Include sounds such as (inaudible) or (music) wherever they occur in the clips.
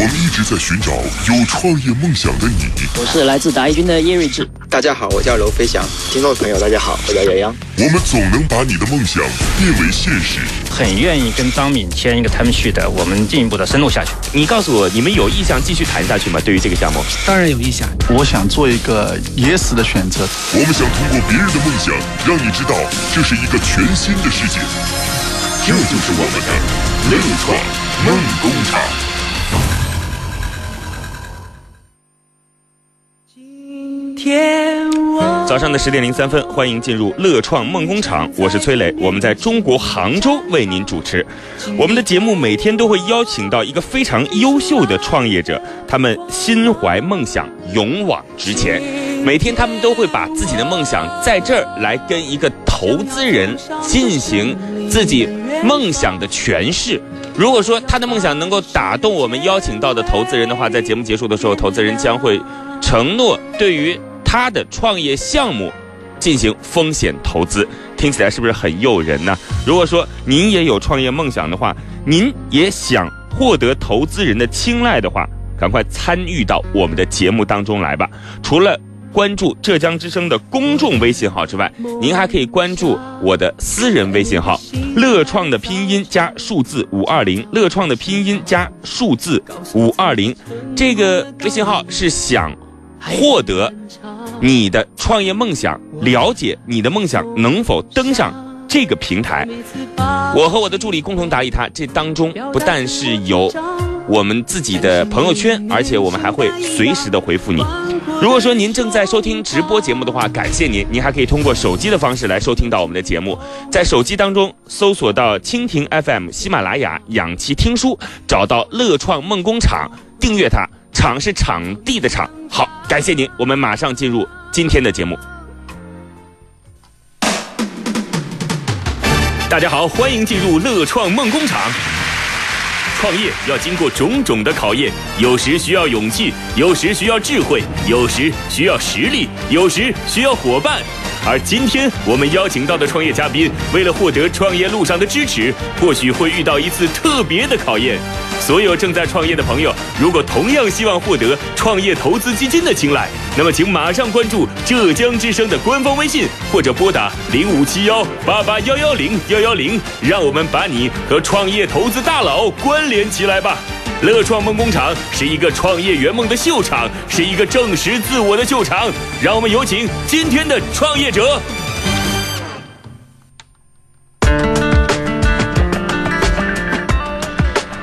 我们一直在寻找有创业梦想的你。我是来自达一军的叶睿智。大家好，我叫娄飞翔。听众朋友，大家好，我叫杨洋。我们总能把你的梦想变为现实。很愿意跟张敏签一个 term sheet 的，我们进一步的深入下去。你告诉我，你们有意向继续谈下去吗？对于这个项目，当然有意向。我想做一个野史的选择。我们想通过别人的梦想，让你知道这是一个全新的世界。这就是我们的乐创梦工厂。早上的十点零三分，欢迎进入乐创梦工厂，我是崔磊，我们在中国杭州为您主持。我们的节目每天都会邀请到一个非常优秀的创业者，他们心怀梦想，勇往直前。每天他们都会把自己的梦想在这儿来跟一个投资人进行自己梦想的诠释。如果说他的梦想能够打动我们邀请到的投资人的话，在节目结束的时候，投资人将会承诺对于。他的创业项目进行风险投资，听起来是不是很诱人呢？如果说您也有创业梦想的话，您也想获得投资人的青睐的话，赶快参与到我们的节目当中来吧。除了关注浙江之声的公众微信号之外，您还可以关注我的私人微信号“乐创”的拼音加数字五二零，“乐创”的拼音加数字五二零，这个微信号是想获得。你的创业梦想，了解你的梦想能否登上这个平台？我和我的助理共同答疑他。这当中不但是有我们自己的朋友圈，而且我们还会随时的回复你。如果说您正在收听直播节目的话，感谢您。您还可以通过手机的方式来收听到我们的节目，在手机当中搜索到蜻蜓 FM、喜马拉雅、氧气听书，找到乐创梦工厂，订阅它。场是场地的场，好，感谢您，我们马上进入今天的节目。大家好，欢迎进入乐创梦工厂。创业要经过种种的考验，有时需要勇气，有时需要智慧，有时需要实力，有时需要伙伴。而今天我们邀请到的创业嘉宾，为了获得创业路上的支持，或许会遇到一次特别的考验。所有正在创业的朋友，如果同样希望获得创业投资基金的青睐，那么请马上关注浙江之声的官方微信，或者拨打零五七幺八八幺幺零幺幺零，让我们把你和创业投资大佬关联起来吧。乐创梦工厂是一个创业圆梦的秀场，是一个证实自我的秀场。让我们有请今天的创业者。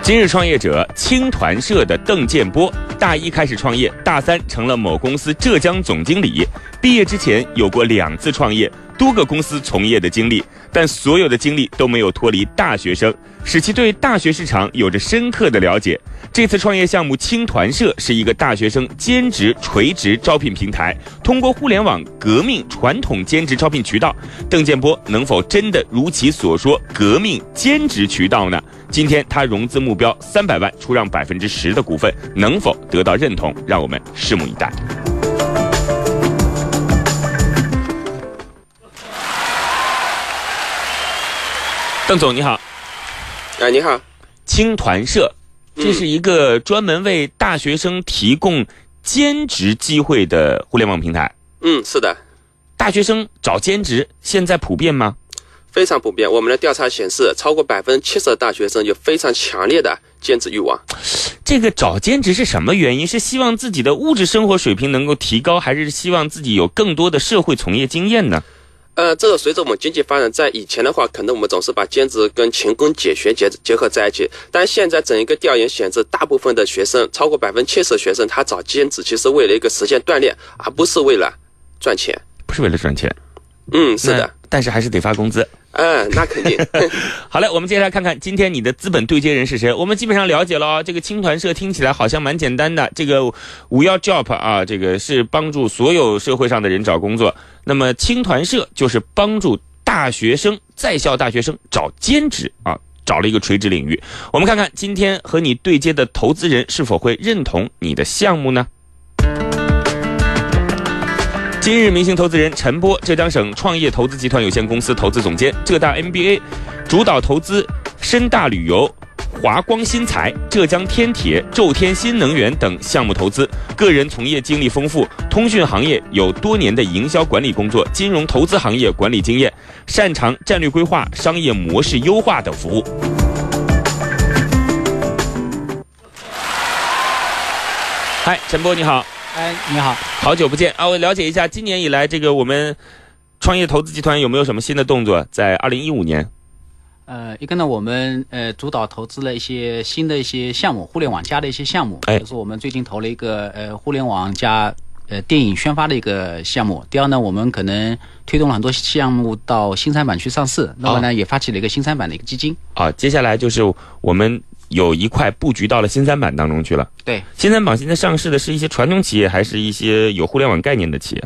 今日创业者青团社的邓建波，大一开始创业，大三成了某公司浙江总经理。毕业之前有过两次创业。多个公司从业的经历，但所有的经历都没有脱离大学生，使其对大学市场有着深刻的了解。这次创业项目青团社是一个大学生兼职垂直招聘平台，通过互联网革命传统兼职招聘渠道。邓建波能否真的如其所说革命兼职渠道呢？今天他融资目标三百万，出让百分之十的股份，能否得到认同？让我们拭目以待。邓总你好，哎你好，青团社，这是一个专门为大学生提供兼职机会的互联网平台。嗯，是的。大学生找兼职现在普遍吗？非常普遍。我们的调查显示，超过百分之七十的大学生有非常强烈的兼职欲望。这个找兼职是什么原因？是希望自己的物质生活水平能够提高，还是希望自己有更多的社会从业经验呢？呃，这个随着我们经济发展，在以前的话，可能我们总是把兼职跟勤工俭学结结合在一起。但现在整一个调研显示，大部分的学生，超过百分之七十的学生，他找兼职其实为了一个实现锻炼，而不是为了赚钱。不是为了赚钱。嗯，是的。但是还是得发工资。嗯，那肯定。(laughs) 好嘞，我们接下来看看今天你的资本对接人是谁。我们基本上了解了，哦这个青团社听起来好像蛮简单的。这个五幺 job 啊，这个是帮助所有社会上的人找工作。那么青团社就是帮助大学生、在校大学生找兼职啊，找了一个垂直领域。我们看看今天和你对接的投资人是否会认同你的项目呢？今日明星投资人陈波，浙江省创业投资集团有限公司投资总监，浙大 MBA，主导投资深大旅游、华光新材、浙江天铁、宙天新能源等项目投资。个人从业经历丰富，通讯行业有多年的营销管理工作，金融投资行业管理经验，擅长战略规划、商业模式优化等服务。嗨，陈波你好，哎，你好，好久不见啊！我了解一下，今年以来这个我们创业投资集团有没有什么新的动作？在二零一五年，呃，一个呢，我们呃主导投资了一些新的一些项目，互联网加的一些项目，哎就是我们最近投了一个呃互联网加呃电影宣发的一个项目。第二呢，我们可能推动了很多项目到新三板去上市，那么呢，也发起了一个新三板的一个基金。啊，接下来就是我们有一块布局到了新三板当中去了。对，新三板现在上市的是一些传统企业，还是一些有互联网概念的企业？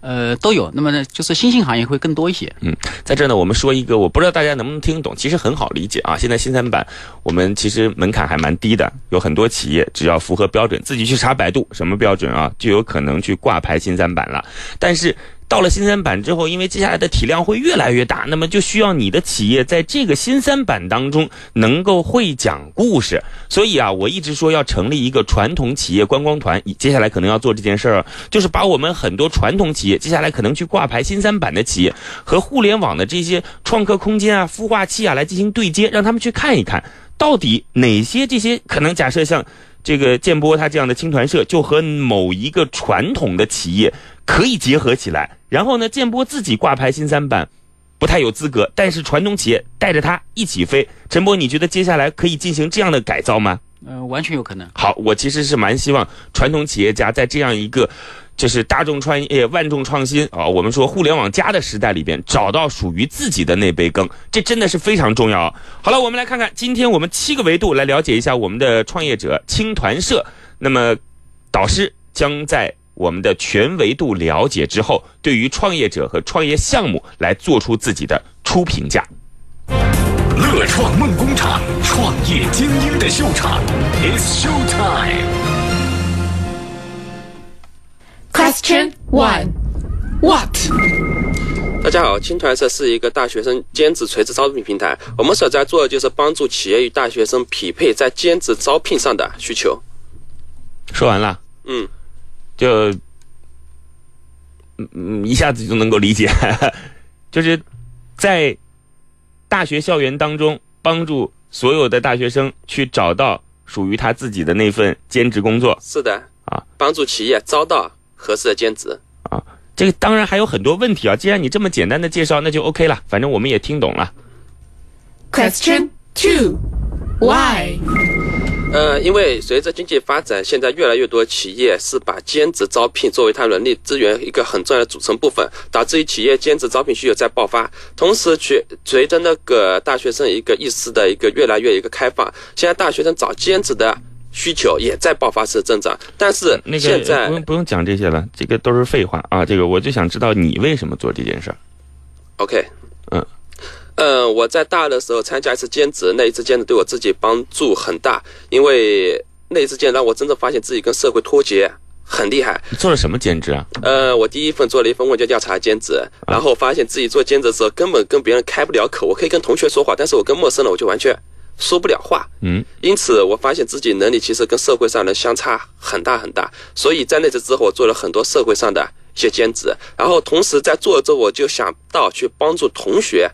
呃，都有。那么呢，就是新兴行业会更多一些。嗯在这呢，我们说一个，我不知道大家能不能听懂，其实很好理解啊。现在新三板我们其实门槛还蛮低的，有很多企业只要符合标准，自己去查百度什么标准啊，就有可能去挂牌新三板了。但是到了新三板之后，因为接下来的体量会越来越大，那么就需要你的企业在这个新三板当中能够会讲故事。所以啊，我一直说要成立一个传统企业观光团，接下来可能要做这件事儿，就是把我们很多传统企业，接下来可能去挂牌新三板的企业和互联网的这些创客空间啊、孵化器啊来进行对接，让他们去看一看，到底哪些这些可能假设像。这个建波他这样的青团社就和某一个传统的企业可以结合起来，然后呢，建波自己挂牌新三板，不太有资格，但是传统企业带着他一起飞。陈波，你觉得接下来可以进行这样的改造吗？呃，完全有可能。好，我其实是蛮希望传统企业家在这样一个就是大众创业、万众创新啊，我们说互联网加的时代里边，找到属于自己的那杯羹，这真的是非常重要啊。好了，我们来看看今天我们七个维度来了解一下我们的创业者青团社。那么，导师将在我们的全维度了解之后，对于创业者和创业项目来做出自己的初评价。乐创梦工厂，创业精英的秀场，It's show time。Question one What? 大家好，青团社是一个大学生兼职垂直招聘平台。我们所在做的就是帮助企业与大学生匹配在兼职招聘上的需求。说完了。嗯，就嗯嗯一下子就能够理解，(laughs) 就是在大学校园当中帮助所有的大学生去找到属于他自己的那份兼职工作是的，啊，帮助企业招到合适的兼职。啊。这个当然还有很多问题啊，既然你这么简单的介绍，那就 OK 了，反正我们也听懂了。Question two Why? 呃，因为随着经济发展，现在越来越多企业是把兼职招聘作为它人力资源一个很重要的组成部分，导致于企业兼职招聘需求在爆发。同时，随随着那个大学生一个意识的一个越来越一个开放，现在大学生找兼职的需求也在爆发式增长。但是那个现在不用不用讲这些了，这个都是废话啊。这个我就想知道你为什么做这件事儿。OK，嗯，呃，我在大二的时候参加一次兼职，那一次兼职对我自己帮助很大，因为那一次兼职让我真正发现自己跟社会脱节，很厉害。你做了什么兼职啊？呃，我第一份做了一份问卷调查兼职，然后发现自己做兼职的时候根本跟别人开不了口，我可以跟同学说话，但是我跟陌生人我就完全说不了话。嗯，因此我发现自己能力其实跟社会上人相差很大很大，所以在那次之后，我做了很多社会上的一些兼职，然后同时在做了之后，我就想到去帮助同学。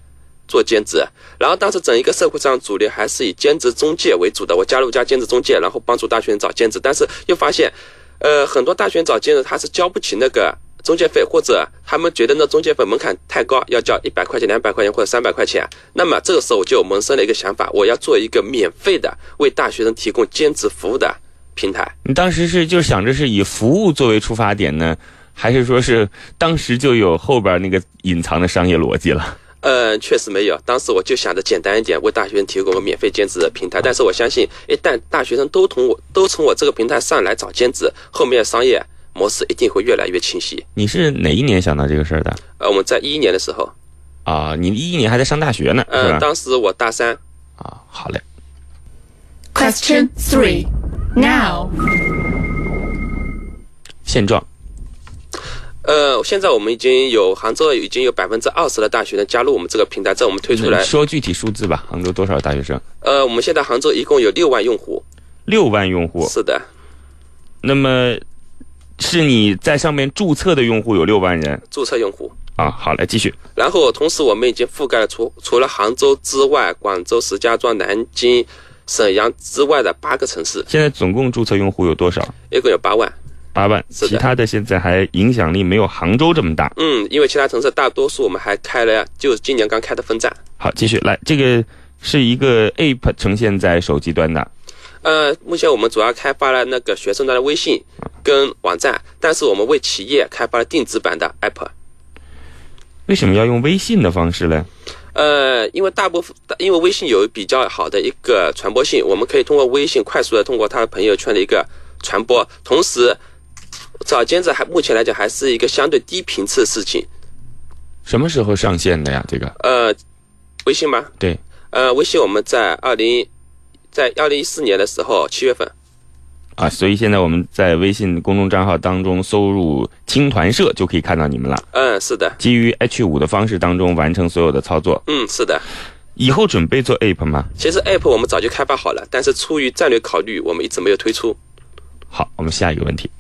做兼职，然后当时整一个社会上主流还是以兼职中介为主的，我加入一家兼职中介，然后帮助大学生找兼职，但是又发现，呃，很多大学生找兼职他是交不起那个中介费，或者他们觉得那中介费门槛太高，要交一百块钱、两百块钱或者三百块钱。那么这个时候我就萌生了一个想法，我要做一个免费的为大学生提供兼职服务的平台。你当时是就想着是以服务作为出发点呢，还是说是当时就有后边那个隐藏的商业逻辑了？呃，确实没有。当时我就想着简单一点，为大学生提供个免费兼职的平台。但是我相信，一旦大学生都从我都从我这个平台上来找兼职，后面商业模式一定会越来越清晰。你是哪一年想到这个事儿的？呃，我们在一一年的时候，啊，你一一年还在上大学呢，是呃，吧？当时我大三，啊，好嘞。Question three Now. 现状，呃，现在我们已经有杭州已经有百分之二十的大学生加入我们这个平台，在我们推出来。说具体数字吧，杭州多少大学生？呃，我们现在杭州一共有六万用户。六万用户。是的。那么，是你在上面注册的用户有六万人？注册用户。啊，好，来继续。然后，同时我们已经覆盖了除除了杭州之外，广州、石家庄、南京、沈阳之外的八个城市。现在总共注册用户有多少？一共有八万。八万，其他的现在还影响力没有杭州这么大。嗯，因为其他城市大多数我们还开了，就今年刚开的分站。好，继续来，这个是一个 App 呈现在手机端的。呃，目前我们主要开发了那个学生端的微信跟网站，但是我们为企业开发了定制版的 App。为什么要用微信的方式呢？呃，因为大部分因为微信有比较好的一个传播性，我们可以通过微信快速的通过他的朋友圈的一个传播，同时。找兼职还目前来讲还是一个相对低频次的事情。什么时候上线的呀？这个？呃，微信吗？对。呃，微信我们在二零，在二零一四年的时候七月份。啊，所以现在我们在微信公众账号当中搜入“青团社”就可以看到你们了。嗯，是的。基于 H 五的方式当中完成所有的操作。嗯，是的。以后准备做 App 吗？其实 App 我们早就开发好了，但是出于战略考虑，我们一直没有推出。好，我们下一个问题。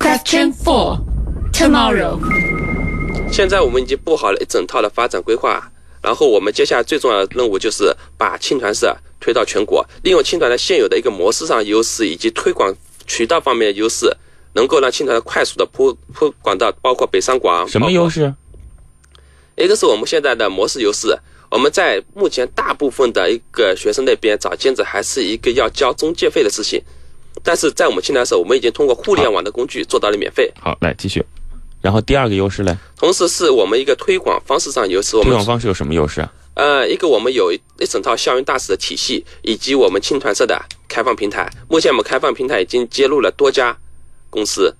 Question four, tomorrow。现在我们已经布好了一整套的发展规划，然后我们接下来最重要的任务就是把青团社推到全国，利用青团的现有的一个模式上优势以及推广渠道方面的优势，能够让青团快速的铺铺广到包括北上广。什么优势？一个是我们现在的模式优势，我们在目前大部分的一个学生那边找兼职还是一个要交中介费的事情。但是在我们青团社，我们已经通过互联网的工具做到了免费。好，来继续。然后第二个优势呢？同时是我们一个推广方式上优势。推广方式有什么优势啊？呃，一个我们有一整套校园大使的体系，以及我们青团社的开放平台。目前我们开放平台已经接入了多家公司。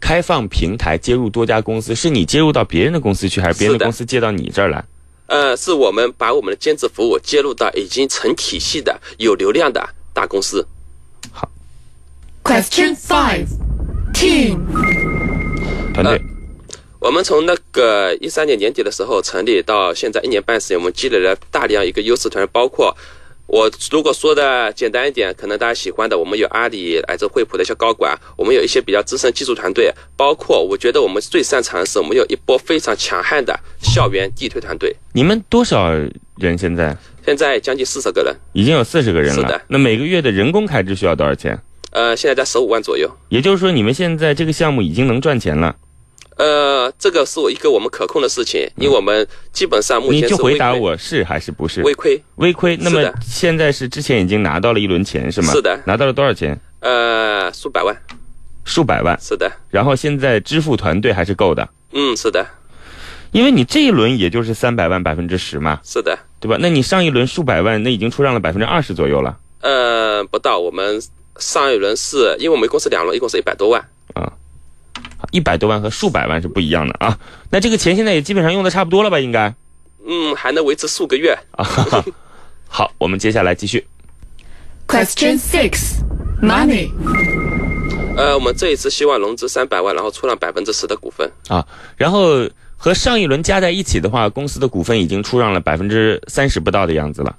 开放平台接入多家公司，是你接入到别人的公司去，还是别人的公司接到你这儿来？呃，是我们把我们的兼职服务接入到已经成体系的有流量的。大公司，好。Question five, team。团队，我们从那个一三年年底的时候成立到现在一年半时间，我们积累了大量一个优势团队，包括我如果说的简单一点，可能大家喜欢的，我们有阿里来自惠普的一些高管，我们有一些比较资深技术团队，包括我觉得我们最擅长的是，我们有一波非常强悍的校园地推团队。你们多少人现在？现在将近四十个人，已经有四十个人了。是的，那每个月的人工开支需要多少钱？呃，现在在十五万左右。也就是说，你们现在这个项目已经能赚钱了。呃，这个是我一个我们可控的事情，因为我们基本上目前你就回答我是还是不是？微亏，微亏。那么现在是之前已经拿到了一轮钱是吗？是的。拿到了多少钱？呃，数百万。数百万。是的。然后现在支付团队还是够的。嗯，是的。因为你这一轮也就是三百万百分之十嘛，是的，对吧？那你上一轮数百万，那已经出让了百分之二十左右了。呃，不到，我们上一轮是因为我们一共是两轮，一共是一百多万啊，一百多万和数百万是不一样的啊。那这个钱现在也基本上用的差不多了吧？应该，嗯，还能维持数个月啊。好，我们接下来继续。Question six, money。呃，我们这一次希望融资三百万，然后出让百分之十的股份啊，然后。和上一轮加在一起的话，公司的股份已经出让了百分之三十不到的样子了。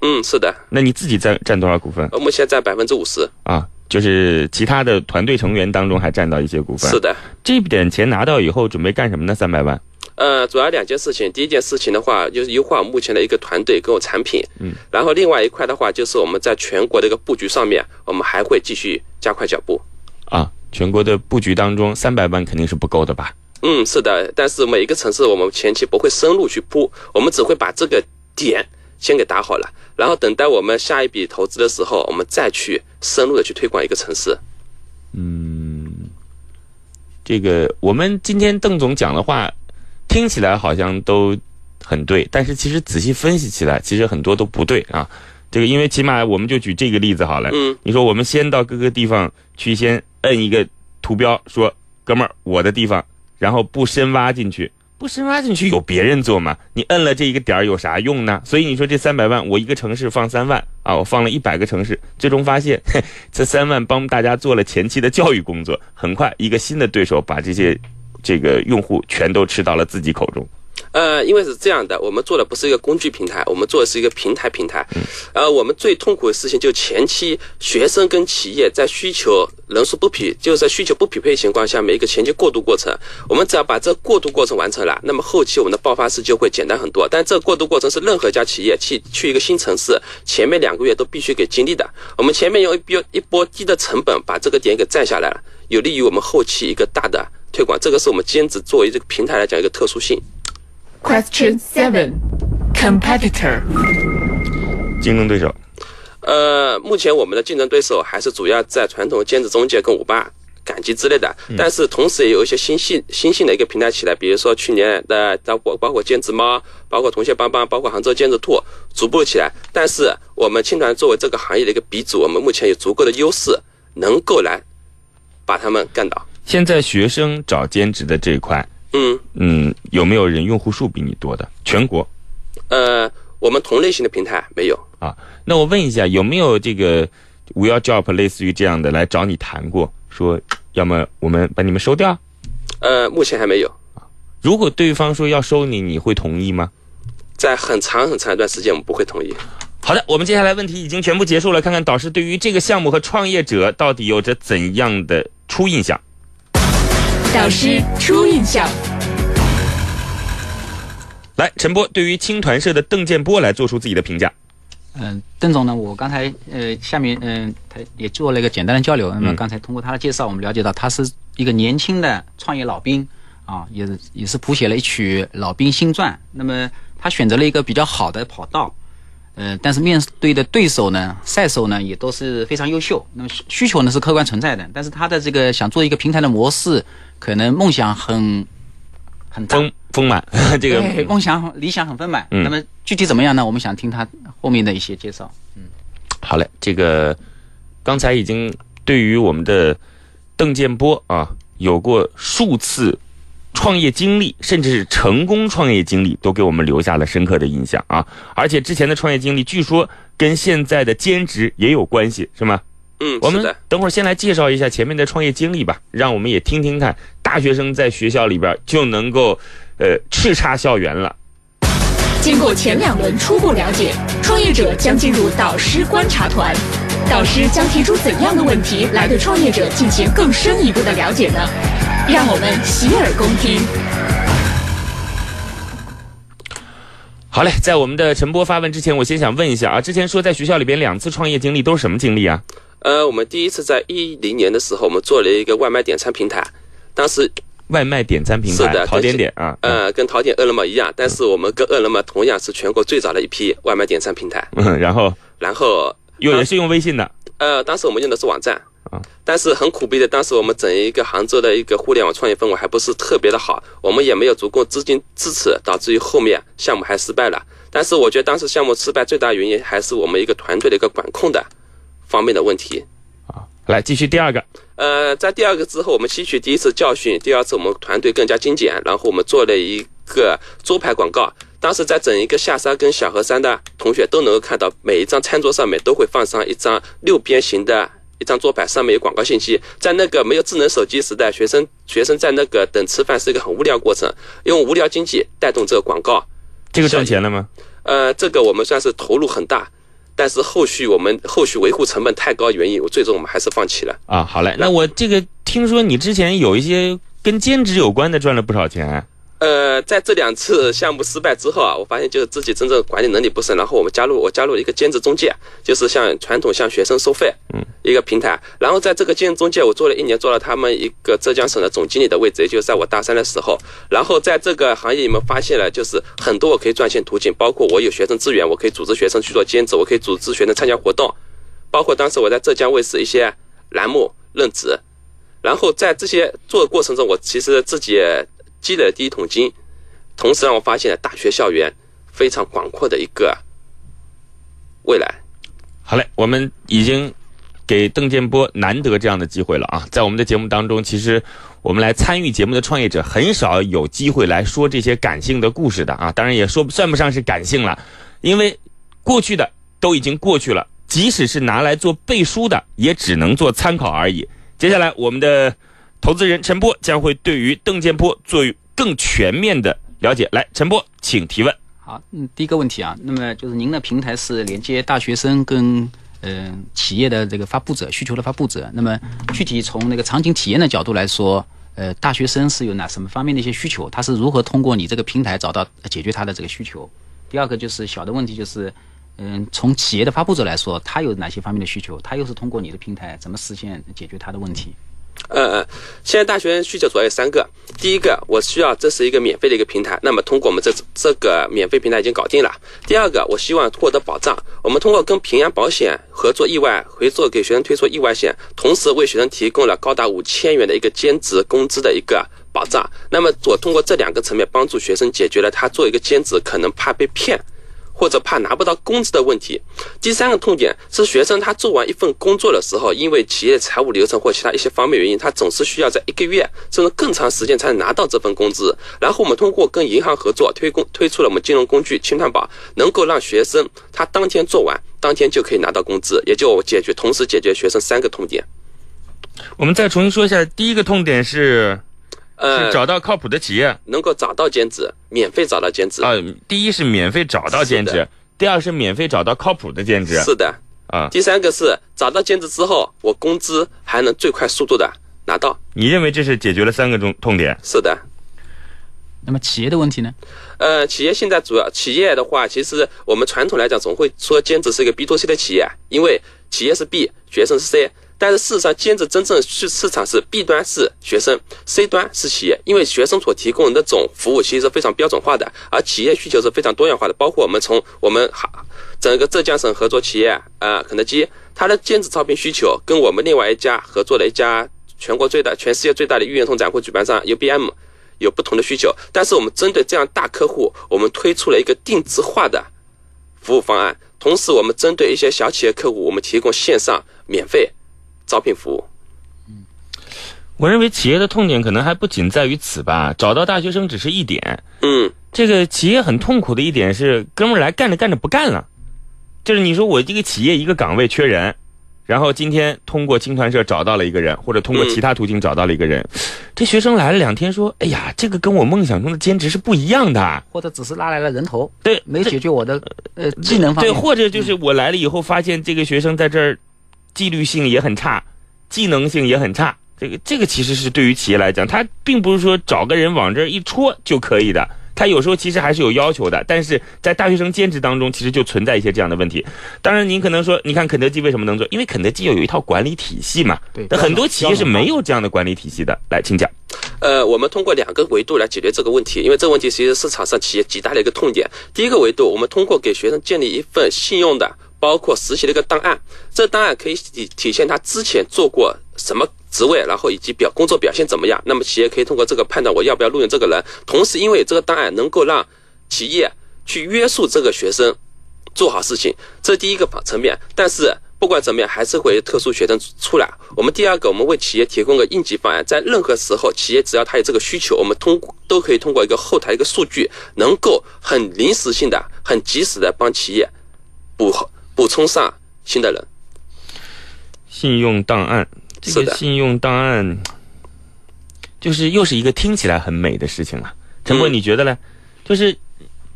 嗯，是的。那你自己占占多少股份？我目前占百分之五十。啊，就是其他的团队成员当中还占到一些股份。是的。这点钱拿到以后，准备干什么呢？三百万。呃，主要两件事情。第一件事情的话，就是优化目前的一个团队跟我产品。嗯。然后另外一块的话，就是我们在全国的一个布局上面，我们还会继续加快脚步。啊，全国的布局当中，三百万肯定是不够的吧？嗯，是的，但是每一个城市我们前期不会深入去铺，我们只会把这个点先给打好了，然后等待我们下一笔投资的时候，我们再去深入的去推广一个城市。嗯，这个我们今天邓总讲的话听起来好像都很对，但是其实仔细分析起来，其实很多都不对啊。这个因为起码我们就举这个例子好了，嗯，你说我们先到各个地方去，先摁一个图标，说哥们儿，我的地方。然后不深挖进去，不深挖进去有别人做吗？你摁了这一个点儿有啥用呢？所以你说这三百万，我一个城市放三万，啊，我放了一百个城市，最终发现 (laughs) 这三万帮大家做了前期的教育工作，很快一个新的对手把这些这个用户全都吃到了自己口中。呃，因为是这样的，我们做的不是一个工具平台，我们做的是一个平台平台。呃，我们最痛苦的事情就前期学生跟企业在需求人数不匹，就是在需求不匹配情况下，每一个前期过渡过程，我们只要把这过渡过程完成了，那么后期我们的爆发式就会简单很多。但这过渡过程是任何一家企业去去一个新城市，前面两个月都必须给经历的。我们前面用一波一波低的成本把这个点给占下来了，有利于我们后期一个大的推广。这个是我们兼职作为这个平台来讲一个特殊性。Question seven, Competitor. 竞争对手，呃，目前我们的竞争对手还是主要在传统兼职中介跟五八、赶集之类的，但是同时也有一些新兴新兴的一个平台起来，比如说去年的包括包括兼职猫，包括同学帮帮，包括杭州兼职兔，逐步起来。但是我们青团作为这个行业的一个鼻祖，我们目前有足够的优势，能够来把他们干倒。现在学生找兼职的这一块，嗯，嗯，有没有人用户数比你多的？全国呃，我们同类型的平台没有。啊？那我问一下，有没有这个 Will Job 类似于这样的来找你谈过，说要么我们把你们收掉？呃，目前还没有。如果对方说要收你，你会同意吗？在很长很长一段时间，我们不会同意。好的，我们接下来问题已经全部结束了，看看导师对于这个项目和创业者到底有着怎样的初印象。导师初印象。来，陈波对于青团社的邓建波来做出自己的评价。嗯，邓总呢，我刚才呃下面嗯、他也做了一个简单的交流。那么刚才通过他的介绍，我们了解到他是一个年轻的创业老兵啊，也是也是谱写了一曲老兵新传。那么他选择了一个比较好的跑道，呃，但是面对的对手呢，赛手呢也都是非常优秀。那么需需求呢是客观存在的，但是他的这个想做一个平台的模式，可能梦想很很。丰丰满，(laughs) 这个对，梦 (laughs) 想理想很丰满。嗯那么具体怎么样呢？我们想听他后面的一些介绍。嗯好嘞，这个刚才已经对于我们的邓建波啊，有过数次创业经历，甚至是成功创业经历，都给我们留下了深刻的印象啊。而且之前的创业经历，据说跟现在的兼职也有关系，是吗？嗯，我们。等会儿先来介绍一下前面的创业经历吧，让我们也听听看大学生在学校里边就能够呃叱咤校园了。经过前两轮初步了解，创业者将进入导师观察团。导师将提出怎样的问题来对创业者进行更深一步的了解呢？让我们洗耳恭听。好嘞，在我们的陈波发问之前，我先想问一下啊，之前说在学校里边两次创业经历都是什么经历啊？呃，我们第一次在一零年的时候，我们做了一个外卖点餐平台，当时外卖点餐平台是的淘点点啊，呃跟淘点、饿了么一样，但是我们跟饿了么同样是全国最早的一批外卖点餐平台。(laughs) 嗯，然后然后有人是用微信的，呃，当时我们用的是网站啊，但是很苦逼的，当时我们整一个杭州的一个互联网创业氛围还不是特别的好，我们也没有足够资金支持，导致于后面项目还失败了。但是我觉得当时项目失败最大原因还是我们一个团队的一个管控的方面的问题。来继续第二个，呃，在第二个之后，我们吸取第一次教训，第二次我们团队更加精简，然后我们做了一个桌牌广告。当时在整一个下沙跟小河山的同学都能够看到，每一张餐桌上面都会放上一张六边形的一张桌牌，上面有广告信息。在那个没有智能手机时代，学生学生在那个等吃饭是一个很无聊过程，用无聊经济带动这个广告。这个赚钱了吗？呃，这个我们算是投入很大，但是后续我们后续维护成本太高，原因我最终我们还是放弃了。啊，好嘞，那我这个听说你之前有一些跟兼职有关的赚了不少钱，呃，在这两次项目失败之后啊，我发现就是自己真正管理能力不是，然后我们加入我加入了一个兼职中介，就是像传统向学生收费，嗯，一个平台。然后在这个兼职中介，我做了一年，做了他们一个浙江省的总经理的位置，也就是在我大三的时候。然后在这个行业里面发现了，就是很多我可以赚钱途径，包括我有学生资源，我可以组织学生去做兼职，我可以组织学生参加活动，包括当时我在浙江卫视一些栏目任职。然后在这些做的过程中，我其实自己也积累了第一桶金，同时让我发现了大学校园非常广阔的一个未来。好嘞，我们已经给邓建波难得这样的机会了啊！在我们的节目当中，其实我们来参与节目的创业者很少有机会来说这些感性的故事的啊，当然也说算不上是感性了，因为过去的都已经过去了，即使是拿来做背书的，也只能做参考而已。接下来，我们的投资人陈波将会对于邓建波做更全面的了解。来，陈波，请提问。好，嗯，第一个问题啊，那么就是您的平台是连接大学生跟嗯、企业的这个发布者需求的发布者，那么具体从那个场景体验的角度来说，呃，大学生是有哪什么方面的一些需求？他是如何通过你这个平台找到解决他的这个需求？第二个就是小的问题就是。嗯，从企业的发布者来说，他有哪些方面的需求？他又是通过你的平台怎么实现解决他的问题？呃，现在大学生需求主要有三个。第一个，我需要这是一个免费的一个平台，那么通过我们这这个免费平台已经搞定了。第二个，我希望获得保障，我们通过跟平安保险合作意外合作给学生推出意外险，同时为学生提供了高达五千元的一个兼职工资的一个保障。那么我通过这两个层面帮助学生解决了他做一个兼职可能怕被骗。或者怕拿不到工资的问题。第三个痛点是学生他做完一份工作的时候，因为企业财务流程或其他一些方面原因，他总是需要在一个月甚至更长时间才能拿到这份工资。然后我们通过跟银行合作推工推出了我们金融工具清碳宝，能够让学生他当天做完，当天就可以拿到工资，也就解决同时解决学生三个痛点。我们再重新说一下，第一个痛点是呃是，找到靠谱的企业能够找到兼职，免费找到兼职。啊、第一是免费找到兼职，第二是免费找到靠谱的兼职是的。啊。第三个是找到兼职之后，我工资还能最快速度的拿到。你认为这是解决了三个中痛点？是的。那么企业的问题呢？呃，企业现在主要企业的话，其实我们传统来讲总会说兼职是一个 B to C 的企业，因为企业是 B，学生是 C。但是事实上，兼职真正市市场是 B 端是学生，C 端是企业，因为学生所提供的那种服务其实是非常标准化的，而企业需求是非常多样化的。包括我们从我们哈整个浙江省合作企业呃肯德基，它的兼职招聘需求跟我们另外一家合作的一家全国最大、全世界最大的运通展会举办商 UBM 有不同的需求，但是我们针对这样大客户，我们推出了一个定制化的服务方案。同时，我们针对一些小企业客户，我们提供线上免费招聘服务。我认为企业的痛点可能还不仅在于此吧，找到大学生只是一点。嗯，这个企业很痛苦的一点是，哥们儿来干着干着不干了，就是你说我这个企业一个岗位缺人，然后今天通过青团社找到了一个人，或者通过其他途径找到了一个人，这学生来了两天说，哎呀，这个跟我梦想中的兼职是不一样的。或者只是拉来了人头，对，没解决我的呃技能方面对，或者就是我来了以后发现这个学生在这儿纪律性也很差，技能性也很差。这个这个其实是对于企业来讲，它并不是说找个人往这儿一戳就可以的。它有时候其实还是有要求的，但是在大学生兼职当中，其实就存在一些这样的问题。当然，您可能说，你看肯德基为什么能做？因为肯德基有一套管理体系嘛。对那很多企业是没有这样的管理体系的。来，请讲。呃，我们通过两个维度来解决这个问题，因为这个问题其实市场上企业极大的一个痛点。第一个维度，我们通过给学生建立一份信用的，包括实习的一个档案，这档案可以体体现他之前做过什么职位，然后以及表工作表现怎么样。那么企业可以通过这个判断我要不要录用这个人。同时，因为这个档案能够让企业去约束这个学生做好事情，这第一个层面。但是不管怎么样，还是会特殊学生出来。我们第二个，我们为企业提供个应急方案，在任何时候，企业只要他有这个需求，我们通都可以通过一个后台一个数据，能够很临时性的、很及时的帮企业补好 (laughs) 补充上新的人。信用档案，这个信用档案，就是又是一个听起来很美的事情了。陈博，嗯你觉得呢？就是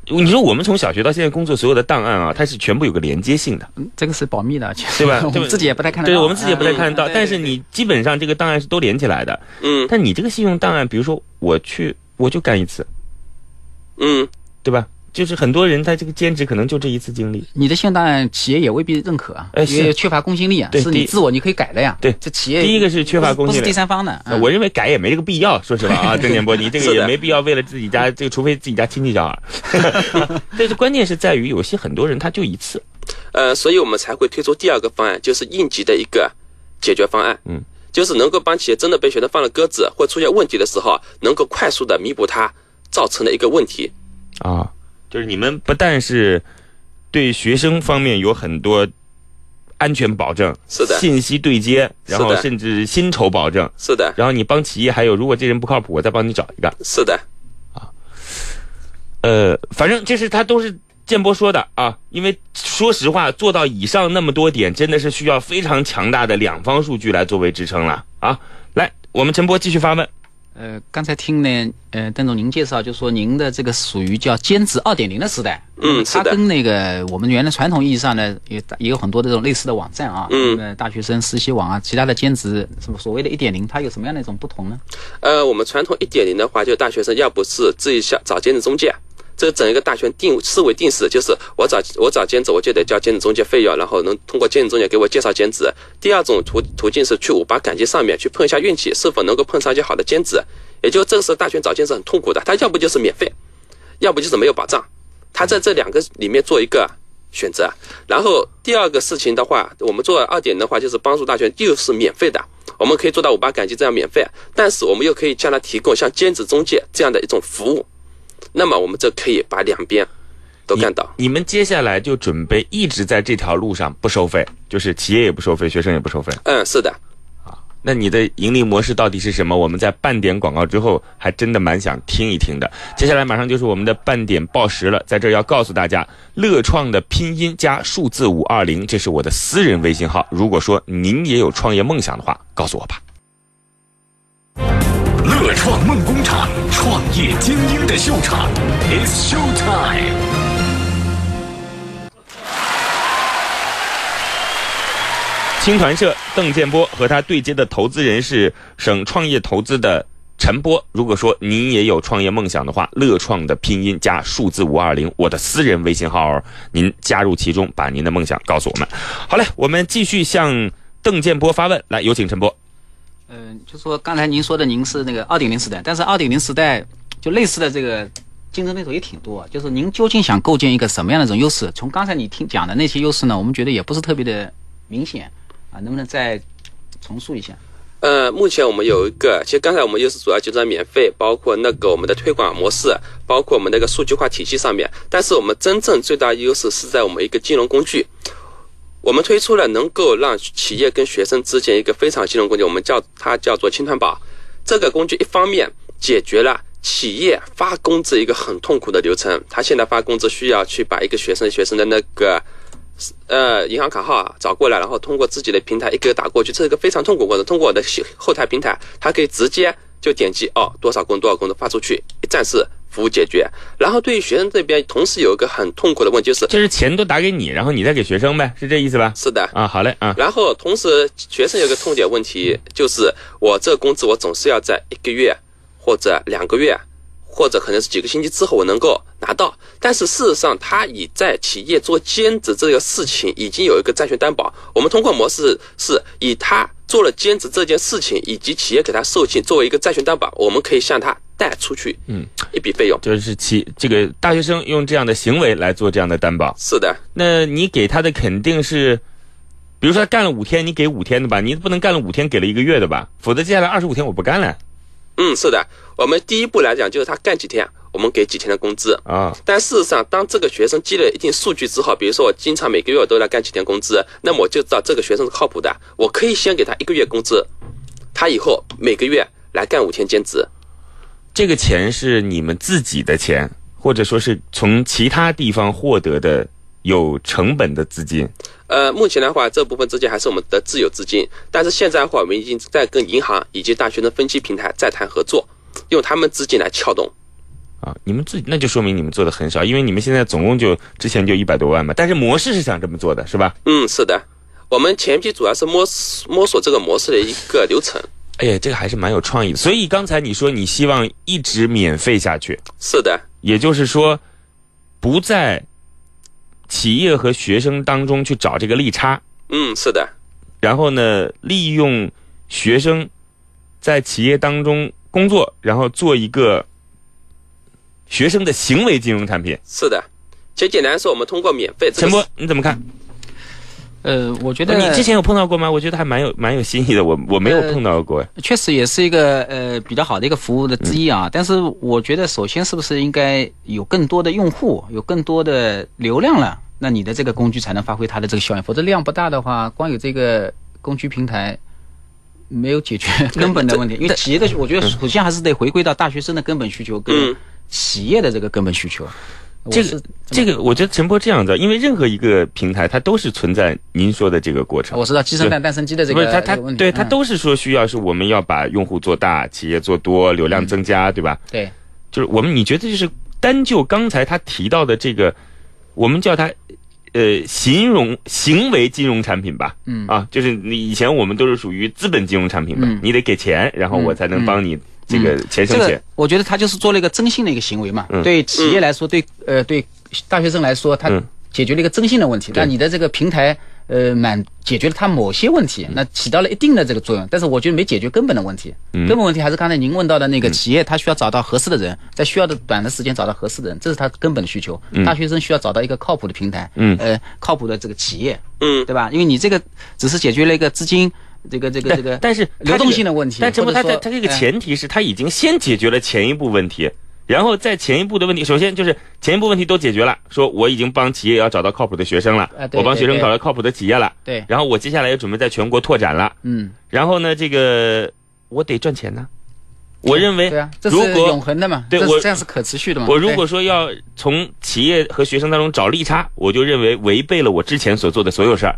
你说我们从小学到现在工作所有的档案啊，它是全部有个连接性的，嗯这个是保密的，对吧 (laughs) 我对吧们自己也不太看得对，我们自己也不太看得到。嗯但是你基本上这个档案是都连起来的。嗯但你这个信用档案，比如说我去我就干一次，嗯，对吧？就是很多人他这个兼职可能就这一次经历。你的信用档案企业也未必认可啊，哎是因为缺乏公信力啊，是你自我你可以改的呀。对这企业第一个是缺乏公信力不是第三方的。嗯我认为改也没这个必要，说实话啊，(laughs) 郑建波，你这个也没必要为了自己家这个，除非自己家亲戚小孩。(laughs) 但是关键是在于有些很多人他就一次，呃，所以我们才会推出第二个方案，就是应急的一个解决方案。嗯，就是能够帮企业真的被学生放了鸽子或出现问题的时候，能够快速的弥补它造成的一个问题。啊，就是你们不但是对学生方面有很多安全保证，是的信息对接，然后甚至薪酬保证，是的，然后你帮企业还有，如果这人不靠谱，我再帮你找一个。是的，呃，反正这是他都是建波说的啊，因为说实话，做到以上那么多点，真的是需要非常强大的两方数据来作为支撑了啊。来，我们陈波继续发问。呃，刚才听呢，呃，邓总您介绍，就说您的这个属于叫兼职二点零的时代。嗯是的它跟那个我们原来传统意义上呢，也也有很多的这种类似的网站啊，嗯呃，大学生实习网啊，其他的兼职什么所谓的一点零，它有什么样的一种不同呢？呃，我们传统一点零的话，就大学生要不是自己想找兼职中介，这整一个大学定思维定式就是我找我找兼职，我就得交兼职中介费用，然后能通过兼职中介给我介绍兼职。第二种途途径是去五八赶集上面去碰一下运气，是否能够碰上一些好的兼职。也就这个时候大学生找兼职很痛苦的，他要不就是免费，要不就是没有保障，他在这两个里面做一个选择。然后第二个事情的话，我们做二点的话，就是帮助大学生又是免费的，我们可以做到五八赶集这样免费，但是我们又可以向他提供像兼职中介这样的一种服务，那么我们就可以把两边都干到。你们接下来就准备一直在这条路上不收费，就是企业也不收费，学生也不收费。嗯，是的。啊那你的盈利模式到底是什么？我们在半点广告之后，还真的蛮想听一听的。接下来马上就是我们的半点报时了，在这儿要告诉大家，乐创的拼音加数字五二零，这是我的私人微信号。如果说您也有创业梦想的话，告诉我吧。乐创梦工厂，创业精英的秀场，It's Show Time。青团社邓建波和他对接的投资人是省创业投资的陈波。如果说您也有创业梦想的话，乐创的拼音加数字五二零，我的私人微信号，您加入其中，把您的梦想告诉我们。好嘞，我们继续向邓建波发问，来有请陈波。嗯、就说刚才您说的，您是那个二点零时代，但是二点零时代就类似的这个竞争对手也挺多。就是您究竟想构建一个什么样的一种优势？从刚才你听讲的那些优势呢，我们觉得也不是特别的明显啊，能不能再重述一下？呃，目前我们有一个，其实刚才我们优势主要就在免费，包括那个我们的推广模式，包括我们那个数据化体系上面。但是我们真正最大优势是在我们一个金融工具，我们推出了能够让企业跟学生之间一个非常金融工具，我们叫它叫做青团宝。这个工具一方面解决了企业发工资一个很痛苦的流程，他现在发工资需要去把一个学生学生的那个呃银行卡号找过来，然后通过自己的平台一个个打过去，这是一个非常痛苦过程。通过我的后台平台，它可以直接就点击哦多少工多少工的发出去，一站式服务解决。然后对于学生这边，同时有一个很痛苦的问题就是，就是钱都打给你，然后你再给学生呗，是这意思吧？是的，啊，好嘞啊，然后同时学生有个痛点问题，就是我这个工资我总是要在一个月或者两个月。或者可能是几个星期之后我能够拿到，但是事实上，他已在企业做兼职这个事情已经有一个债权担保。我们通过模式是以他做了兼职这件事情，以及企业给他授信作为一个债权担保，我们可以向他贷出去，嗯，一笔费用。就是其这个大学生用这样的行为来做这样的担保。是的，那你给他的肯定是，比如说他干了五天，你给五天的吧，你不能干了五天给了一个月的吧，否则接下来二十五天我不干了嗯，是的。我们第一步来讲，就是他干几天，我们给几天的工资。啊。但事实上，当这个学生积累一定数据之后，比如说我经常每个月我都来干几天工资，那么我就知道这个学生是靠谱的。我可以先给他一个月工资，他以后每个月来干五天兼职。这个钱是你们自己的钱，或者说是从其他地方获得的有成本的资金。呃，目前的话，这部分资金还是我们的自有资金，但是现在的话，我们已经在跟银行以及大学生分期平台在谈合作，用他们资金来撬动。啊，你们自己那就说明你们做的很少，因为你们现在总共就之前就一百多万嘛，但是模式是想这么做的，是吧？嗯，是的，我们前期主要是摸摸索这个模式的一个流程。哎呀，这个还是蛮有创意的。所以刚才你说你希望一直免费下去，是的，也就是说，不在企业和学生当中去找这个利差，嗯，是的，然后呢，利用学生在企业当中工作，然后做一个学生的行为金融产品。是的。其实简单说，我们通过免费陈波，你怎么看？呃，我觉得你之前有碰到过吗？我觉得还蛮有蛮有新意的，我我没有呃碰到过。确实也是一个呃比较好的一个服务的之一啊。但是我觉得，首先是不是应该有更多的用户，有更多的流量了，那你的这个工具才能发挥它的这个效应。否则量不大的话，光有这个工具平台。没有解决 (laughs) 根本的问题，因为企业的，我觉得首先还是得回归到大学生的根本需求跟嗯企业的这个根本需求。这个这个，我觉得陈波这样子，因为任何一个平台它都是存在您说的这个过程。我知道鸡生蛋蛋生鸡的这个不是它它对它嗯。都是说需要是我们要把用户做大，企业做多，流量增加，对吧？对。就是我们你觉得就是单就刚才他提到的这个，我们叫它呃形容行为金融产品吧，嗯。啊，就是你以前我们都是属于资本金融产品吧，嗯。你得给钱，然后我才能帮你这个钱这个生钱。我觉得他就是做了一个征信的一个行为嘛。嗯对企业来说，对呃对大学生来说，他嗯解决了一个征信的问题。对那你的这个平台呃满解决了他某些问嗯题，那起到了一定的这个作用，但是我觉得没解决根本的问题。嗯根本问题还是刚才您问到的那个企业，他需要找到合适的人，在需要的短的时间找到合适的人，这是他根本的需求。大学生需要找到一个靠谱的平台，嗯呃靠谱的这个企业，嗯对吧？因为你这个只是解决了一个资金。这个这个这个，但是流动性的问题，但陈波或者说他他他这个哎前提是他已经先解决了前一步问题，然后在前一步的问题，首先就是前一步问题都解决了，说我已经帮企业要找到靠谱的学生了，我帮学生找到靠谱的企业了，对然后我接下来也准备在全国拓展了，嗯，然后呢，这个我得赚钱呢。我认为对啊，这是如果永恒的嘛，对我这样是可持续的嘛。我如果说要从企业和学生当中找利差，我就认为违背了我之前所做的所有事儿，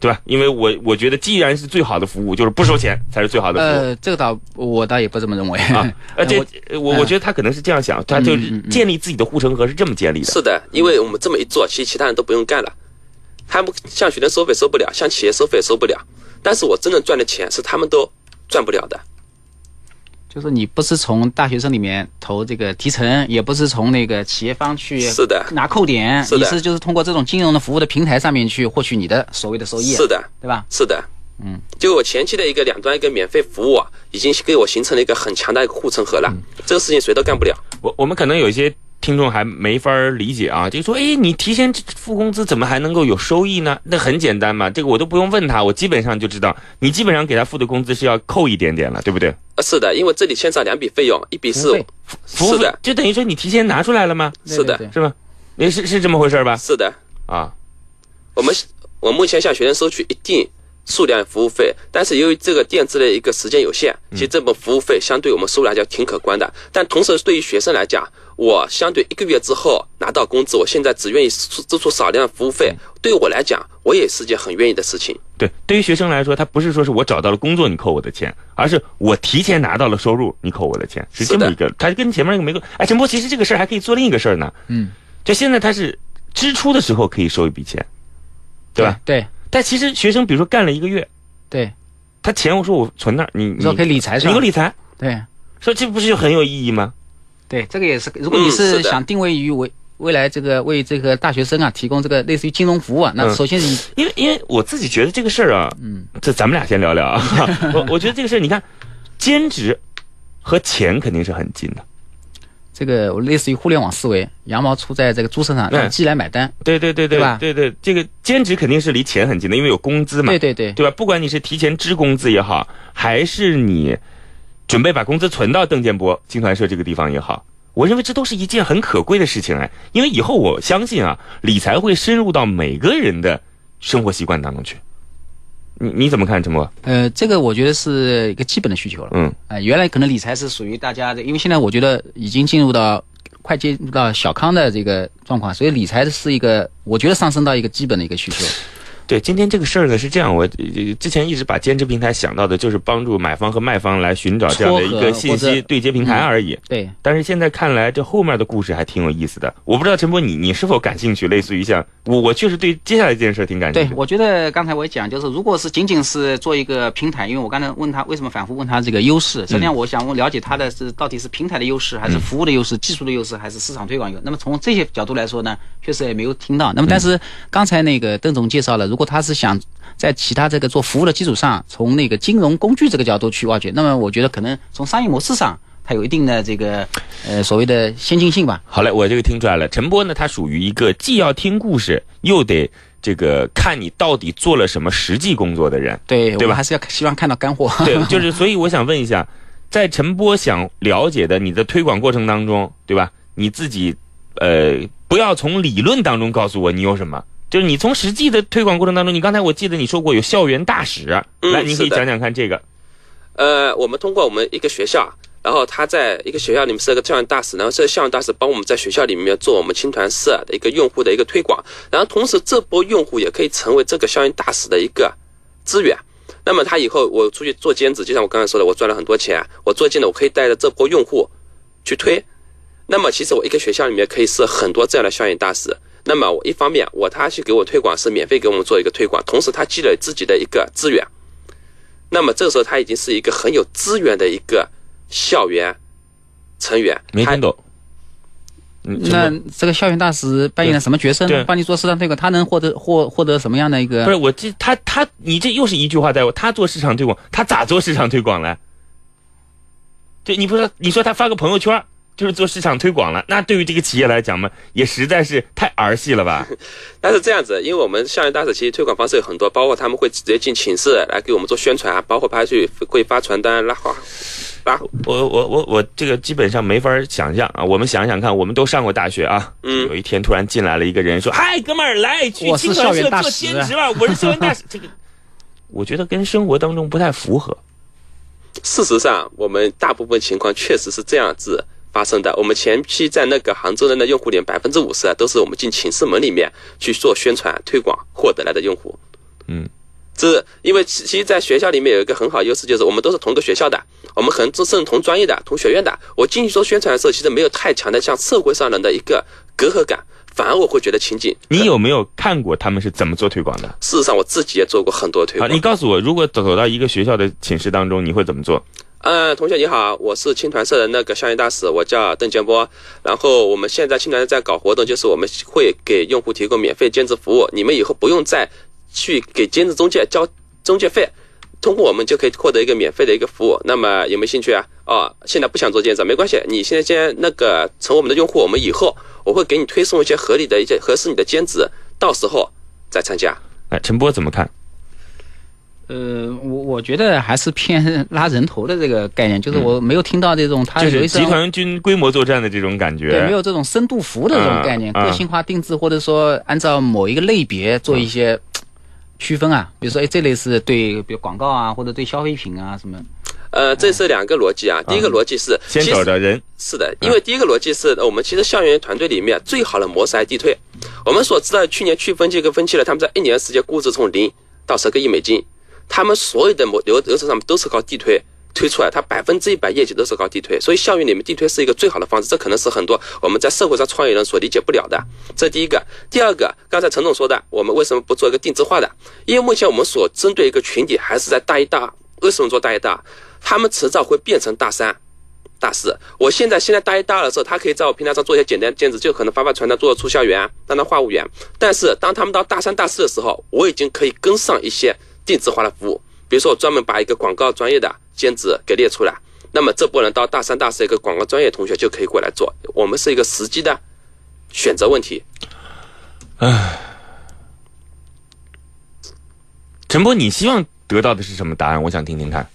对吧？因为我我觉得，既然是最好的服务，就是不收钱才是最好的服务。呃，这个倒我倒也不这么认为啊，(laughs) 而且我我我觉得他可能是这样想，他就是建立自己的护城河是这么建立的。是的，因为我们这么一做，其实其他人都不用干了。他们向学生收费收不了，向企业收费收不了，但是我真正赚的钱是他们都赚不了的。就是你不是从大学生里面投这个提成，也不是从那个企业方去是的拿扣点，是的你是就是通过这种金融的服务的平台上面去获取你的所谓的收益，是的，对吧？是的，嗯，就我前期的一个两端一个免费服务啊，已经给我形成了一个很强大的一个护城河了。这个事情谁都干不了。我我们可能有一些听众还没法理解啊，就说，哎，你提前付工资怎么还能够有收益呢？那很简单嘛，这个我都不用问他，我基本上就知道，你基本上给他付的工资是要扣一点点了，对不对？呃，是的，因为这里牵扯两笔费用，一笔是服务费就等于说你提前拿出来了吗？是的是吧？你是是这么回事吧？是的，啊，我们我目前向学生收取一定数量服务费，但是由于这个垫资的一个时间有限，其实这本服务费相对我们收入来讲挺可观的。但同时对于学生来讲，我相对一个月之后拿到工资，我现在只愿意支支出少量的服务费，对于我来讲，我也是件很愿意的事情。对，对于学生来说，他不是说是我找到了工作你扣我的钱，而是我提前拿到了收入你扣我的钱，是这么一个，他跟前面那个没关。哎，陈波，其实这个事儿还可以做另一个事儿呢。嗯，就现在他是支出的时候可以收一笔钱，对吧？？对但其实学生比如说干了一个月，对，他钱我说我存那儿，你你说可以理财是吧你给我？理财，对说这不是就很有意义吗？对，这个也是。如果你嗯是想定位于为未来这个为这个大学生啊提供这个类似于金融服务啊，那嗯首先你因为因为我自己觉得这个事儿啊，嗯，这咱们俩先聊聊啊。(laughs) 我我觉得这个事儿，你看，兼职和钱肯定是很近的。这个类似于互联网思维，羊毛出在这个猪身上，嗯让鸡来买单。对对对对对吧对对，这个兼职肯定是离钱很近的，因为有工资嘛，对对对，对吧？不管你是提前支工资也好，还是你准备把工资存到邓建波集团社这个地方也好，我认为这都是一件很可贵的事情哎，因为以后我相信啊，理财会深入到每个人的生活习惯当中去。你你怎么看，陈波？呃，这个我觉得是一个基本的需求了。嗯，呃，原来可能理财是属于大家的，因为现在我觉得已经进入到快进入到小康的这个状况，所以理财是一个，我觉得上升到一个基本的一个需求。对，今天这个事儿呢是这样，我呃之前一直把兼职平台想到的就是帮助买方和卖方来寻找这样的一个信息对接平台而已。对，但是现在看来，这后面的故事还挺有意思的。我不知道陈波你你是否感兴趣？类似于像我，我确实对接下来这件事儿挺感兴趣，对我觉得刚才我也讲，就是如果是仅仅是做一个平台，因为我刚才问他为什么反复问他这个优势，实际上我想问了解他的是到底是平台的优势，还是服务的优势、技术的优势，还是市场推广优势？那么从这些角度来说呢，确实也没有听到。那么但是刚才那个邓总介绍了，如果他是想在其他这个做服务的基础上，从那个金融工具这个角度去挖掘，那么我觉得可能从商业模式上，它有一定的这个呃所谓的先进性吧。好嘞，我这个听出来了。陈波呢，他属于一个既要听故事，又得这个看你到底做了什么实际工作的人。对，对吧还是要希望看到干货。对，(laughs) 就是所以我想问一下，在陈波想了解的你的推广过程当中，对吧？你自己呃，不要从理论当中告诉我你有什么。就是你从实际的推广过程当中，你刚才我记得你说过有校园大使，嗯来，你可以讲讲看这个。呃，我们通过我们一个学校，然后他在一个学校里面设个校园大使，然后这个校园大使帮我们在学校里面做我们青团社的一个用户的一个推广，然后同时这波用户也可以成为这个校园大使的一个资源。那么他以后我出去做兼职，就像我刚才说的，我赚了很多钱，我做兼职我可以带着这波用户去推。那么其实我一个学校里面可以设很多这样的校园大使。那么我一方面我他去给我推广是免费给我们做一个推广，同时他积累自己的一个资源。那么这个时候他已经是一个很有资源的一个校园成员。没听懂。嗯那这个校园大使扮演了什么角色？帮你做市场推广，他能获得获获得什么样的一个？不是我这他他你这又是一句话在我，他做市场推广，他咋做市场推广了？对，你不是你说他发个朋友圈就是做市场推广了，那对于这个企业来讲嘛，也实在是太儿戏了吧？(laughs) 但是这样子，因为我们校园大使其实推广方式有很多，包括他们会直接进寝室来给我们做宣传，包括派去会发传单、拉花、拉我我我我这个基本上没法想象啊！我们想想看，我们都上过大学啊。嗯有一天突然进来了一个人说：“嗨，哥们儿，来去我是青团社做校园大使兼职吧，我是校园大使。(laughs) ”这个我觉得跟生活当中不太符合。事实上，我们大部分情况确实是这样子发生的。我们前期在那个杭州的那用户里，百分之五十啊都是我们进寝室门里面去做宣传推广获得来的用户。嗯，这因为其其实，在学校里面有一个很好优势，就是我们都是同个学校的，我们可能甚至同专业的、同学院的。我进去做宣传的时候，其实没有太强的像社会上人的一个隔阂感，反而我会觉得亲近。你有没有看过他们是怎么做推广的？事实上，我自己也做过很多推，广。你告诉我，如果走走到一个学校的寝室当中，你会怎么做？呃，同学你好，我是青团社的那个校园大使，我叫邓建波。然后我们现在青团在搞活动，就是我们会给用户提供免费兼职服务，你们以后不用再去给兼职中介交中介费，通过我们就可以获得一个免费的一个服务。那么有没有兴趣啊？哦，现在不想做兼职没关系，你现在先那个成为我们的用户，我们以后我会给你推送一些合理的一些合适你的兼职，到时候再参加。哎，陈波怎么看？呃，我我觉得还是偏 (laughs) 拉人头的这个概念，就是我没有听到这种他就是集有一种团军规模作战的这种感觉。对，没有这种深度服务的这种概念，个性化定制，或者说按照某一个类别做一些区分啊，比如说，哎，这类是对，比如广告啊，或者对消费品啊什么。呃，这是两个逻辑啊。第一个逻辑是，先找着人，是的，因为第一个逻辑是我们其实校园团队里面最好的模式还地推。我们所知道，去年去分期跟分期了，他们在一年时间估值从零到十个亿美金，他们所有的模流流程上面都是靠地推推出来，它百分之一百业绩都是靠地推，所以校园里面地推是一个最好的方式，这可能是很多我们在社会上创业人所理解不了的。这第一个，第二个，刚才陈总说的，我们为什么不做一个定制化的？因为目前我们所针对一个群体还是在大一大二，为什么做大一大二？他们迟早会变成大三。大四，我现在现在大一大二的时候，他可以在我平台上做一些简单兼职，就可能发发传单、做做促销员、当当话务员。但是当他们到大三、大四的时候，我已经可以跟上一些定制化的服务，比如说我专门把一个广告专业的兼职给列出来，那么这波人到大三、大四一个广告专业同学就可以过来做。我们是一个实际的选择问题。陈波，你希望得到的是什么答案？我想听听看。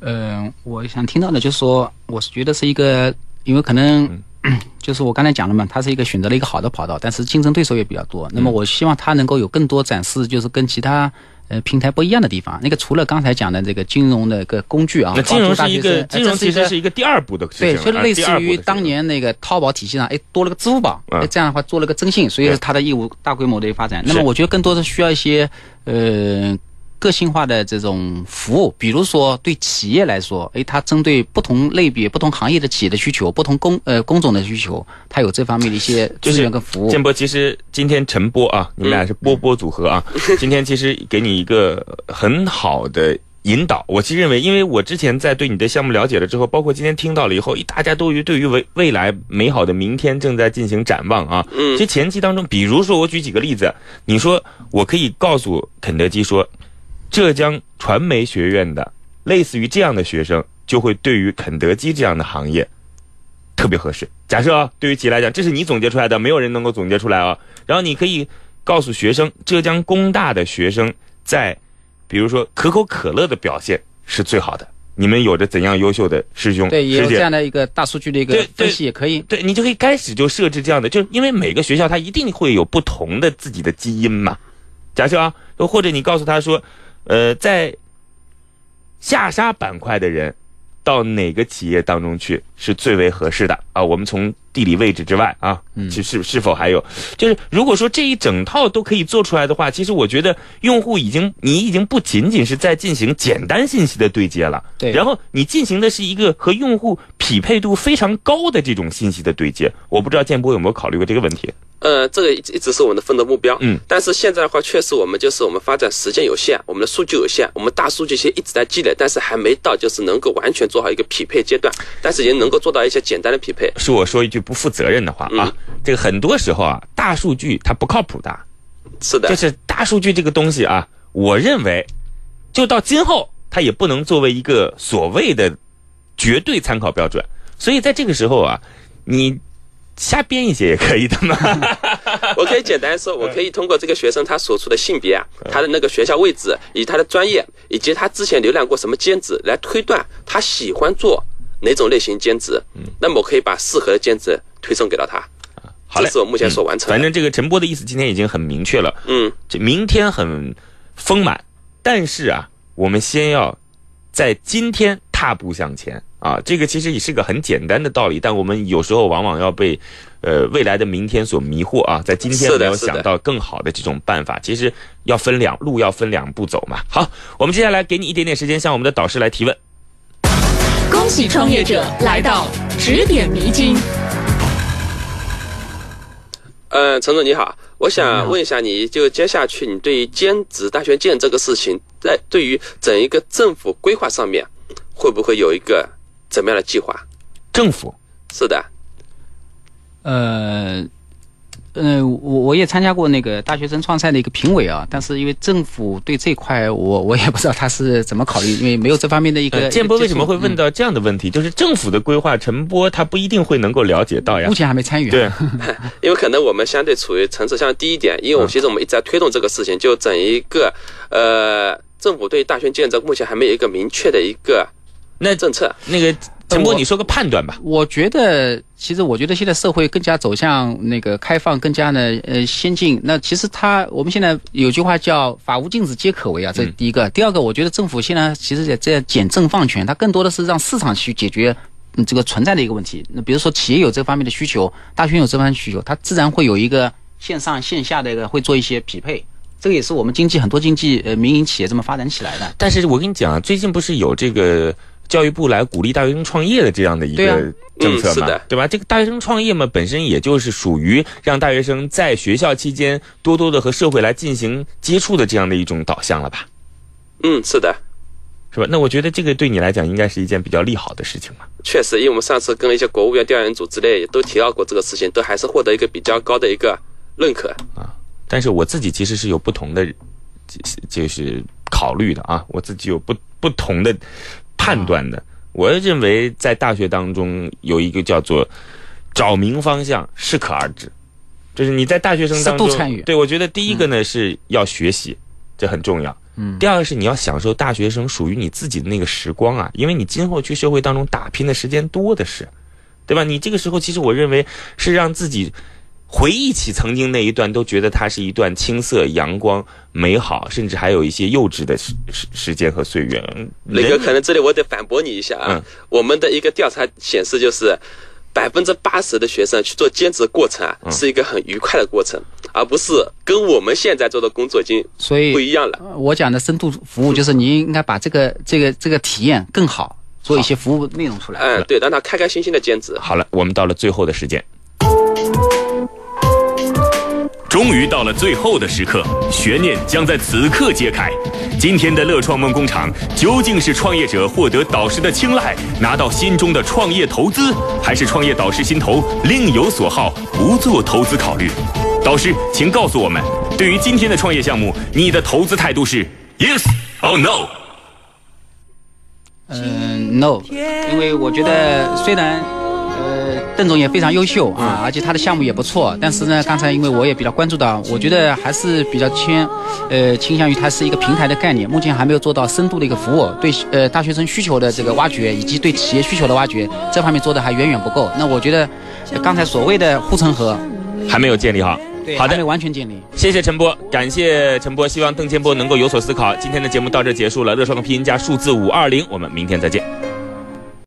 嗯、我想听到的就是说，我是觉得是一个，因为可能。(clears throat) 就是我刚才讲了嘛，他是一个选择了一个好的跑道，但是竞争对手也比较多。那么我希望他能够有更多展示，就是跟其他呃平台不一样的地方。那个除了刚才讲的这个金融的一个工具啊，那金融是一个金融其实是一个第二步的事情对，所以类似于当年那个淘宝体系上，哎，多了个支付宝，嗯哎，这样的话做了个征信，所以对它的业务大规模的发展。那么我觉得更多的需要一些呃个性化的这种服务，比如说对企业来说，哎，它针对不同类别、不同行业的企业的需求、不同工呃工种的需求，它有这方面的一些资 (laughs) 就是源跟服务。建波，其实今天陈波啊，你们俩是波波组合啊。今天其实给你一个很好的引导。我其实认为，因为我之前在对你的项目了解了之后，包括今天听到了以后，大家都于对于未未来美好的明天正在进行展望啊。嗯其实前期当中，比如说我举几个例子，你说我可以告诉肯德基说，浙江传媒学院的类似于这样的学生，就会对于肯德基这样的行业特别合适。假设啊，对于企业来讲，这是你总结出来的，没有人能够总结出来啊。然后你可以告诉学生，浙江工大的学生在，比如说可口可乐的表现是最好的。你们有着怎样优秀的师兄对，也有师姐这样的一个大数据的一个分析，也可以。对你就可以开始就设置这样的，就是因为每个学校它一定会有不同的自己的基因嘛。假设啊，或者你告诉他说，呃，在下沙板块的人到哪个企业当中去是最为合适的啊？我们从地理位置之外啊，嗯是是是否还有，就是如果说这一整套都可以做出来的话，其实我觉得用户已经你已经不仅仅是在进行简单信息的对接了，对然后你进行的是一个和用户匹配度非常高的这种信息的对接。我不知道建波有没有考虑过这个问题？呃，这个一直一直是我们的奋斗目标。嗯，但是现在的话，确实我们就是我们发展时间有限，我们的数据有限，我们大数据其实一直在积累，但是还没到就是能够完全做好一个匹配阶段，但是也能够做到一些简单的匹配。是我说一句不负责任的话啊，这个很多时候啊，大数据它不靠谱的。是的，就是大数据这个东西啊，我认为，就到今后它也不能作为一个所谓的绝对参考标准。所以在这个时候啊，你瞎编一些也可以的嘛。(laughs) 我可以简单说，我可以通过这个学生他所处的性别啊，他的那个学校位置，以及他的专业，以及他之前浏览过什么兼职，来推断他喜欢做哪种类型兼职。嗯那么我可以把适合的兼职推送给到他。好嘞这是我目前所完成的。反正这个陈波的意思今天已经很明确了，嗯，这明天很丰满，但是啊，我们先要在今天踏步向前啊。这个其实也是个很简单的道理，但我们有时候往往要被呃未来的明天所迷惑啊，在今天没有想到更好的这种办法。其实要分两路，要分两步走嘛。好，我们接下来给你一点点时间，向我们的导师来提问。恭喜创业者来到指点迷津。呃，陈总你好，我想问一下你，就接下去你对于兼职大学建这个事情，在对于整一个政府规划上面，会不会有一个怎么样的计划？政府是的，呃，呃，我我也参加过那个大学生创赛的一个评委啊，但是因为政府对这块我我也不知道他是怎么考虑，因为没有这方面的一个。呃，建波为什么会问到？到这样的问题？就是政府的规划，陈波他不一定会能够了解到呀目。前还没参与。对，(laughs) 因为可能我们相对处于层次相对低一点，因为我们其实我们一直在推动这个事情，就整一个呃，政府对大学建设目前还没有一个明确的一个那政策。那个陈波，你说个判断吧。我觉得，其实我觉得现在社会更加走向那个开放，更加的呃先进。那其实它，我们现在有句话叫“法无禁止皆可为”啊，这是第一个。第二个，我觉得政府现在其实也在简政放权，它更多的是让市场去解决。嗯，这个存在的一个问题，那比如说企业有这方面的需求，大学有这方面需求，它自然会有一个线上线下的一个会做一些匹配，这个也是我们经济很多经济呃民营企业这么发展起来的。但是我跟你讲啊，最近不是有这个教育部来鼓励大学生创业的这样的一个政策嘛，嗯是的对吧？这个大学生创业嘛，本身也就是属于让大学生在学校期间多多的和社会来进行接触的这样的一种导向了吧？嗯，是的，是吧？那我觉得这个对你来讲应该是一件比较利好的事情嘛。确实，因为我们上次跟一些国务院调研组之类也都提到过这个事情，都还是获得一个比较高的一个认可啊。但是我自己其实是有不同的，就是就是考虑的啊，我自己有不不同的判断的。我认为在大学当中有一个叫做找明方向，适可而止，就是你在大学生当中适度参与对我觉得第一个呢、是要学习，这很重要。嗯第二个是你要享受大学生属于你自己的那个时光啊，因为你今后去社会当中打拼的时间多的是，对吧？你这个时候其实我认为是让自己回忆起曾经那一段，都觉得它是一段青涩、阳光、美好，甚至还有一些幼稚的时时时间和岁月。嗯磊哥，可能这里我得反驳你一下啊。嗯我们的一个调查显示，就是百分之八十的学生去做兼职的过程啊，嗯是一个很愉快的过程，而不是跟我们现在做的工作已经所以不一样了。呃我讲的深度服务，就是你应该把这个这个这个体验更好，做一些服务内容出来。嗯，对，让他开开心心的兼职。好了，我们到了最后的时间。终于到了最后的时刻，悬念将在此刻揭开。今天的乐创梦工厂究竟是创业者获得导师的青睐，拿到心中的创业投资，还是创业导师心头另有所好，不做投资考虑？导师，请告诉我们，对于今天的创业项目，你的投资态度是 yes or no？嗯，no，因为我觉得虽然呃邓总也非常优秀啊，而且他的项目也不错，但是呢，刚才因为我也比较关注到，我觉得还是比较偏呃倾向于它是一个平台的概念，目前还没有做到深度的一个服务，对呃大学生需求的这个挖掘以及对企业需求的挖掘这方面做的还远远不够。那我觉得呃刚才所谓的护城河，还没有建立好。好的没，完全建立。谢谢陈波，感谢陈波，希望邓建波能够有所思考。今天的节目到这结束了，乐创的拼音加数字五二零，我们明天再见。